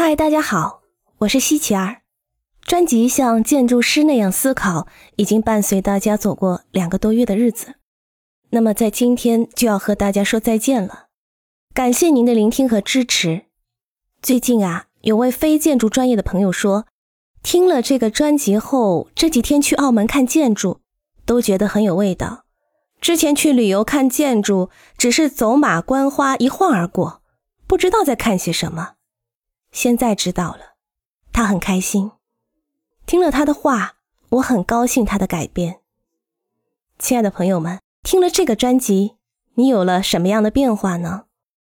嗨，大家好，我是西奇儿。专辑像建筑师那样思考，已经伴随大家走过两个多月的日子。那么在今天就要和大家说再见了，感谢您的聆听和支持。最近啊，有位非建筑专业的朋友说，听了这个专辑后，这几天去澳门看建筑，都觉得很有味道。之前去旅游看建筑，只是走马观花，一晃而过，不知道在看些什么。现在知道了，他很开心。听了他的话，我很高兴他的改变。亲爱的朋友们，听了这个专辑，你有了什么样的变化呢？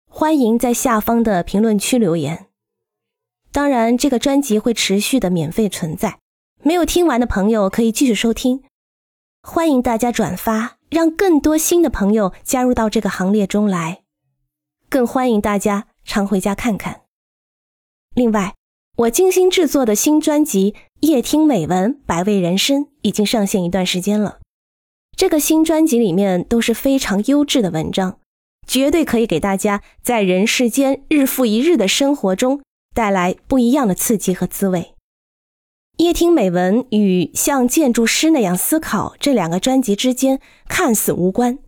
欢迎在下方的评论区留言。当然，这个专辑会持续的免费存在，没有听完的朋友可以继续收听。欢迎大家转发，让更多新的朋友加入到这个行列中来。更欢迎大家常回家看看。另外，我精心制作的新专辑《夜听美文百味人生》已经上线一段时间了。这个新专辑里面都是非常优质的文章，绝对可以给大家在人世间日复一日的生活中带来不一样的刺激和滋味。《夜听美文》与像建筑师那样思考这两个专辑之间看似无关，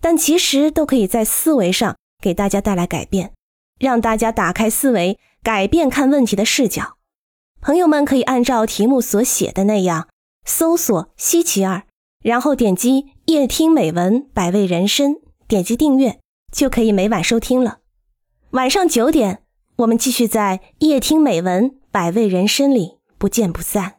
但其实都可以在思维上给大家带来改变，让大家打开思维。改变看问题的视角，朋友们可以按照题目所写的那样搜索“西奇二”，然后点击“夜听美文百味人生”，点击订阅就可以每晚收听了。晚上九点，我们继续在“夜听美文百味人生”里不见不散。